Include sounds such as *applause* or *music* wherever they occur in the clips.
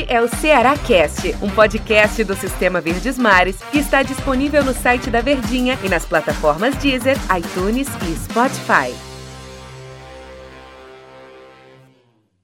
Este é o Ceará Cast, um podcast do Sistema Verdes Mares que está disponível no site da Verdinha e nas plataformas Deezer, iTunes e Spotify.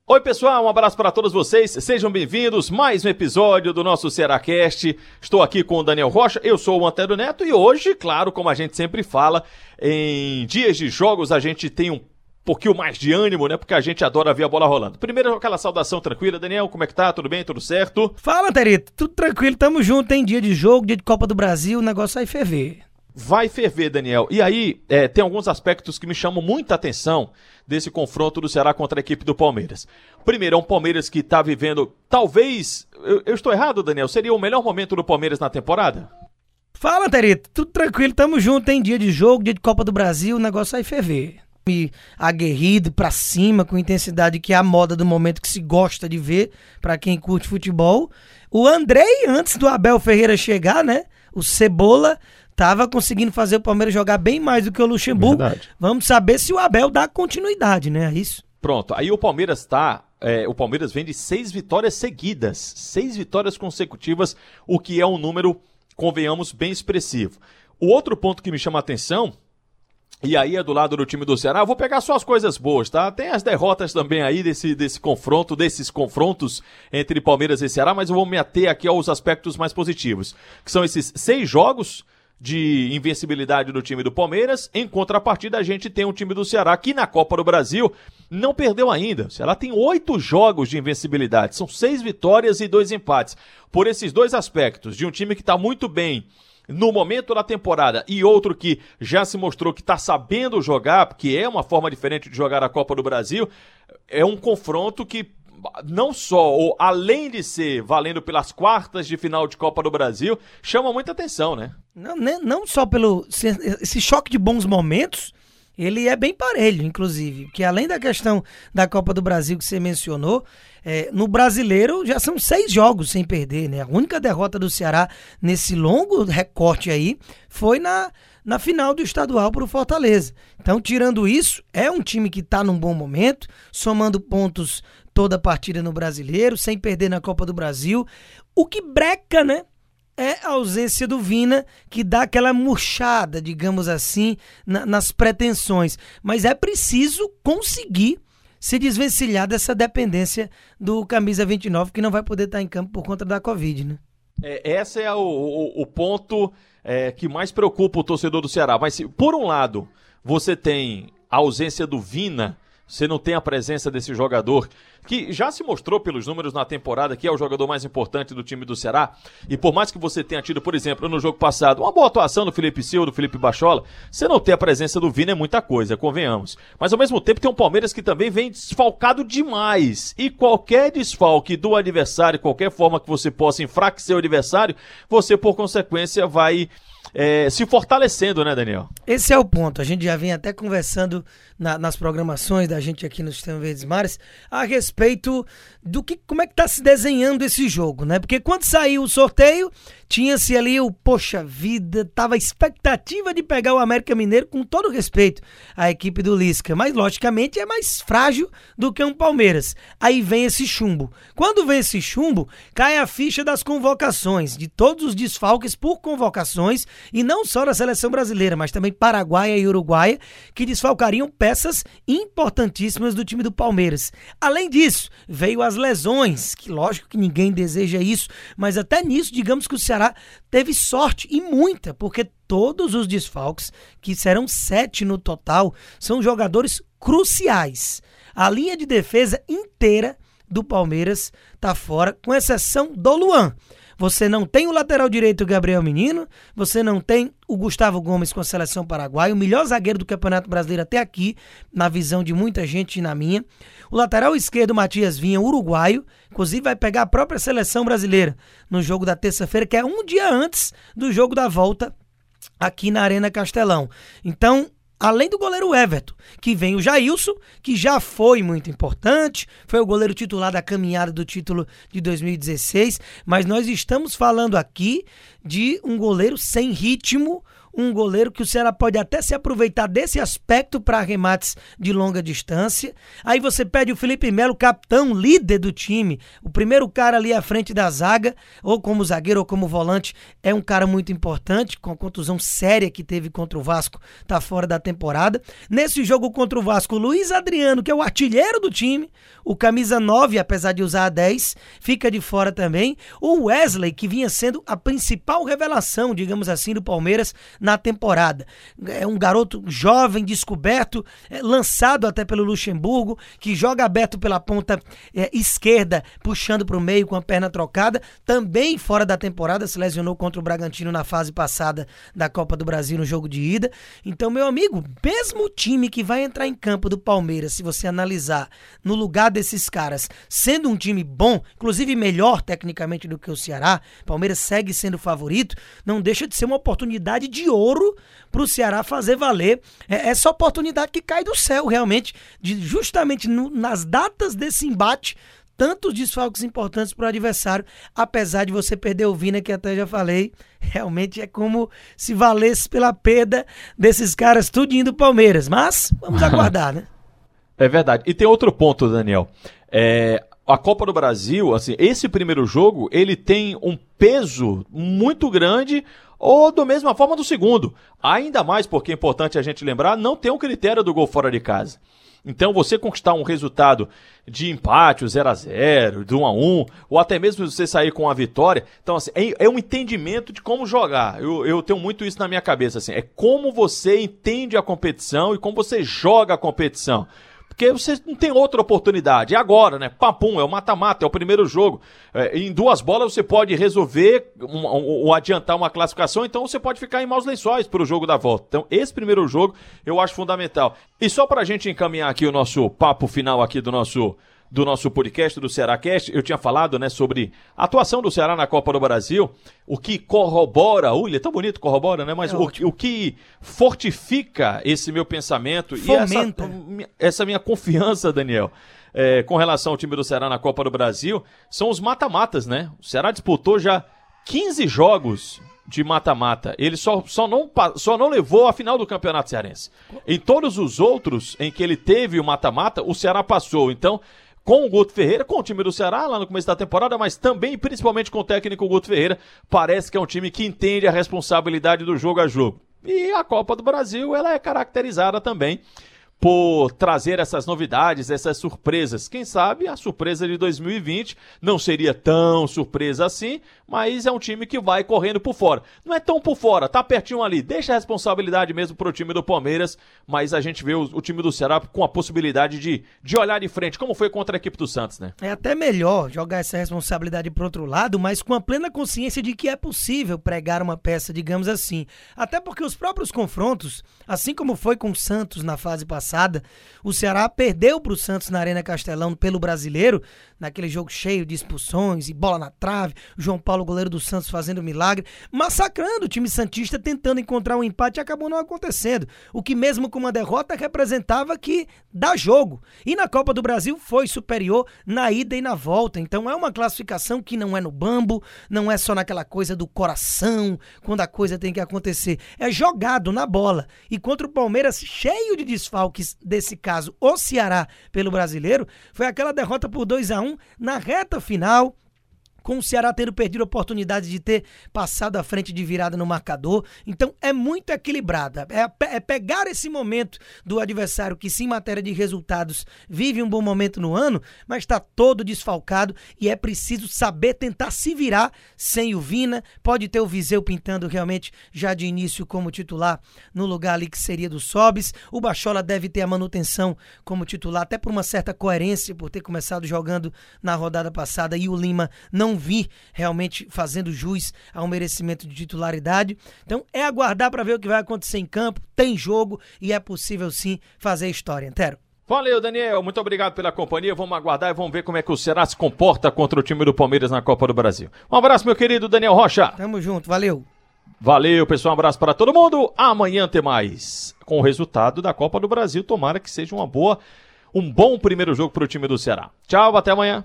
Oi, pessoal, um abraço para todos vocês. Sejam bem-vindos. Mais um episódio do nosso Cearacast. Estou aqui com o Daniel Rocha, eu sou o Antero Neto e hoje, claro, como a gente sempre fala, em dias de jogos a gente tem um pouquinho mais de ânimo, né? Porque a gente adora ver a bola rolando. Primeiro, aquela saudação tranquila. Daniel, como é que tá? Tudo bem? Tudo certo? Fala, Terito. Tudo tranquilo. Tamo junto, hein? Dia de jogo, dia de Copa do Brasil, o negócio vai ferver. Vai ferver, Daniel. E aí, é, tem alguns aspectos que me chamam muita atenção desse confronto do Ceará contra a equipe do Palmeiras. Primeiro, é um Palmeiras que tá vivendo, talvez, eu, eu estou errado, Daniel, seria o melhor momento do Palmeiras na temporada? Fala, Terito. Tudo tranquilo. Tamo junto, hein? Dia de jogo, dia de Copa do Brasil, o negócio vai ferver aguerrido para cima com intensidade que é a moda do momento que se gosta de ver para quem curte futebol. O Andrei antes do Abel Ferreira chegar, né? O Cebola tava conseguindo fazer o Palmeiras jogar bem mais do que o Luxemburgo. Verdade. Vamos saber se o Abel dá continuidade, né? É isso. Pronto. Aí o Palmeiras tá é, o Palmeiras vem de seis vitórias seguidas, seis vitórias consecutivas, o que é um número, convenhamos, bem expressivo. O outro ponto que me chama a atenção e aí é do lado do time do Ceará. Eu vou pegar só as coisas boas, tá? Tem as derrotas também aí desse, desse confronto, desses confrontos entre Palmeiras e Ceará, mas eu vou me ater aqui aos aspectos mais positivos, que são esses seis jogos de invencibilidade do time do Palmeiras. Em contrapartida, a gente tem um time do Ceará que na Copa do Brasil não perdeu ainda. O Ceará tem oito jogos de invencibilidade, são seis vitórias e dois empates. Por esses dois aspectos, de um time que está muito bem no momento da temporada e outro que já se mostrou que está sabendo jogar, que é uma forma diferente de jogar a Copa do Brasil, é um confronto que não só, ou além de ser valendo pelas quartas de final de Copa do Brasil, chama muita atenção, né? Não, não só pelo esse choque de bons momentos, ele é bem parelho, inclusive, que além da questão da Copa do Brasil que você mencionou, é, no brasileiro já são seis jogos sem perder, né? A única derrota do Ceará nesse longo recorte aí foi na, na final do estadual para o Fortaleza. Então, tirando isso, é um time que está num bom momento, somando pontos toda a partida no brasileiro, sem perder na Copa do Brasil. O que breca, né? É a ausência do Vina, que dá aquela murchada, digamos assim, na, nas pretensões. Mas é preciso conseguir se desvencilhar dessa dependência do camisa 29, que não vai poder estar em campo por conta da Covid, né? É, esse é o, o, o ponto é, que mais preocupa o torcedor do Ceará. Mas, se, por um lado, você tem a ausência do Vina, você não tem a presença desse jogador que já se mostrou pelos números na temporada que é o jogador mais importante do time do Ceará. E por mais que você tenha tido, por exemplo, no jogo passado, uma boa atuação do Felipe Silva, do Felipe Bachola, você não ter a presença do Vina é muita coisa, convenhamos. Mas ao mesmo tempo tem um Palmeiras que também vem desfalcado demais. E qualquer desfalque do adversário, qualquer forma que você possa enfraquecer o adversário, você por consequência vai é, se fortalecendo, né, Daniel? Esse é o ponto. A gente já vem até conversando na, nas programações da gente aqui no Sistema Verdes Mares a respeito do que como é que está se desenhando esse jogo, né? Porque quando saiu o sorteio, tinha-se ali o poxa vida, tava a expectativa de pegar o América Mineiro com todo respeito à equipe do Lisca, mas logicamente é mais frágil do que um Palmeiras. Aí vem esse chumbo. Quando vem esse chumbo, cai a ficha das convocações, de todos os desfalques por convocações e não só da seleção brasileira, mas também paraguaia e uruguaia, que desfalcariam peças importantíssimas do time do Palmeiras. Além disso, veio as lesões, que lógico que ninguém deseja isso, mas até nisso, digamos que o Ceará teve sorte e muita, porque todos os desfalques, que serão sete no total, são jogadores cruciais. A linha de defesa inteira do Palmeiras está fora, com exceção do Luan. Você não tem o lateral direito Gabriel Menino, você não tem o Gustavo Gomes com a seleção paraguaia, o melhor zagueiro do Campeonato Brasileiro até aqui, na visão de muita gente e na minha. O lateral esquerdo Matias Vinha, uruguaio, inclusive vai pegar a própria seleção brasileira no jogo da terça-feira, que é um dia antes do jogo da volta aqui na Arena Castelão. Então, Além do goleiro Everton, que vem o Jailson, que já foi muito importante, foi o goleiro titular da caminhada do título de 2016, mas nós estamos falando aqui de um goleiro sem ritmo, um goleiro que o Ceará pode até se aproveitar desse aspecto para remates de longa distância. Aí você pede o Felipe Melo, capitão, líder do time, o primeiro cara ali à frente da zaga, ou como zagueiro ou como volante, é um cara muito importante, com a contusão séria que teve contra o Vasco, tá fora da temporada. Nesse jogo contra o Vasco, o Luiz Adriano, que é o artilheiro do time, o camisa 9, apesar de usar a 10, fica de fora também. O Wesley, que vinha sendo a principal revelação, digamos assim, do Palmeiras na temporada. É um garoto jovem, descoberto, é, lançado até pelo Luxemburgo, que joga aberto pela ponta é, esquerda, puxando para o meio com a perna trocada. Também fora da temporada, se lesionou contra o Bragantino na fase passada da Copa do Brasil no jogo de ida. Então, meu amigo, mesmo time que vai entrar em campo do Palmeiras, se você analisar no lugar desses caras, sendo um time bom, inclusive melhor tecnicamente do que o Ceará, Palmeiras segue sendo favorito, não deixa de ser uma oportunidade de ouro para o Ceará fazer valer é essa oportunidade que cai do céu, realmente, de justamente no, nas datas desse embate tantos desfalques importantes para o adversário, apesar de você perder o Vina, que até já falei, *laughs* realmente é como se valesse pela perda desses caras tudinho do Palmeiras. Mas vamos *laughs* aguardar, né? É verdade. E tem outro ponto, Daniel. É, a Copa do Brasil, assim, esse primeiro jogo, ele tem um peso muito grande ou da mesma forma do segundo. Ainda mais porque é importante a gente lembrar, não tem um critério do gol fora de casa. Então, você conquistar um resultado de empate, 0 a 0 de 1 a 1 ou até mesmo você sair com a vitória. Então, assim, é, é um entendimento de como jogar. Eu, eu tenho muito isso na minha cabeça. Assim, é como você entende a competição e como você joga a competição. Porque você não tem outra oportunidade. É agora, né? Papum, é o mata-mata, é o primeiro jogo. É, em duas bolas você pode resolver ou um, um, adiantar uma classificação, então você pode ficar em maus lençóis para o jogo da volta. Então, esse primeiro jogo eu acho fundamental. E só para a gente encaminhar aqui o nosso papo final aqui do nosso do nosso podcast do Cearacast, eu tinha falado, né, sobre a atuação do Ceará na Copa do Brasil, o que corrobora, ui, é tão bonito corrobora, né, mas é o, o, que fortifica esse meu pensamento Fomenta. e essa, essa minha confiança, Daniel, é, com relação ao time do Ceará na Copa do Brasil, são os mata-matas, né? O Ceará disputou já 15 jogos de mata-mata. Ele só, só, não, só não levou a final do Campeonato Cearense. Em todos os outros em que ele teve o mata-mata, o Ceará passou. Então, com o Guto Ferreira, com o time do Ceará lá no começo da temporada, mas também, principalmente com o técnico Guto Ferreira, parece que é um time que entende a responsabilidade do jogo a jogo. E a Copa do Brasil, ela é caracterizada também por trazer essas novidades, essas surpresas. Quem sabe a surpresa de 2020 não seria tão surpresa assim, mas é um time que vai correndo por fora. Não é tão por fora, tá pertinho ali. Deixa a responsabilidade mesmo pro time do Palmeiras, mas a gente vê o, o time do Ceará com a possibilidade de, de olhar de frente, como foi contra a equipe do Santos, né? É até melhor jogar essa responsabilidade pro outro lado, mas com a plena consciência de que é possível pregar uma peça, digamos assim. Até porque os próprios confrontos, assim como foi com o Santos na fase passada, passada, o Ceará perdeu para o Santos na Arena Castelão pelo brasileiro, naquele jogo cheio de expulsões e bola na trave, João Paulo, goleiro do Santos, fazendo milagre, massacrando o time Santista, tentando encontrar um empate acabou não acontecendo. O que, mesmo com uma derrota, representava que dá jogo. E na Copa do Brasil foi superior na ida e na volta. Então é uma classificação que não é no bambo, não é só naquela coisa do coração, quando a coisa tem que acontecer. É jogado na bola. E contra o Palmeiras, cheio de desfalques desse caso, o Ceará pelo brasileiro, foi aquela derrota por 2 a 1 na reta final com o Ceará tendo perdido a oportunidade de ter passado à frente de virada no marcador. Então é muito equilibrada. É, é, pegar esse momento do adversário que, sim, em matéria de resultados, vive um bom momento no ano, mas está todo desfalcado e é preciso saber tentar se virar sem o Vina. Pode ter o Viseu pintando realmente já de início como titular no lugar ali que seria do Sobis. O Bachola deve ter a manutenção como titular, até por uma certa coerência, por ter começado jogando na rodada passada e o Lima não vi realmente fazendo jus ao merecimento de titularidade. Então é aguardar para ver o que vai acontecer em campo. Tem jogo e é possível sim fazer história. Antero. Valeu, Daniel. Muito obrigado pela companhia. Vamos aguardar e vamos ver como é que o Ceará se comporta contra o time do Palmeiras na Copa do Brasil. Um abraço, meu querido Daniel Rocha. Tamo junto, valeu. Valeu, pessoal. Um abraço para todo mundo. Amanhã tem mais. Com o resultado da Copa do Brasil. Tomara que seja uma boa, um bom primeiro jogo para o time do Ceará. Tchau, até amanhã.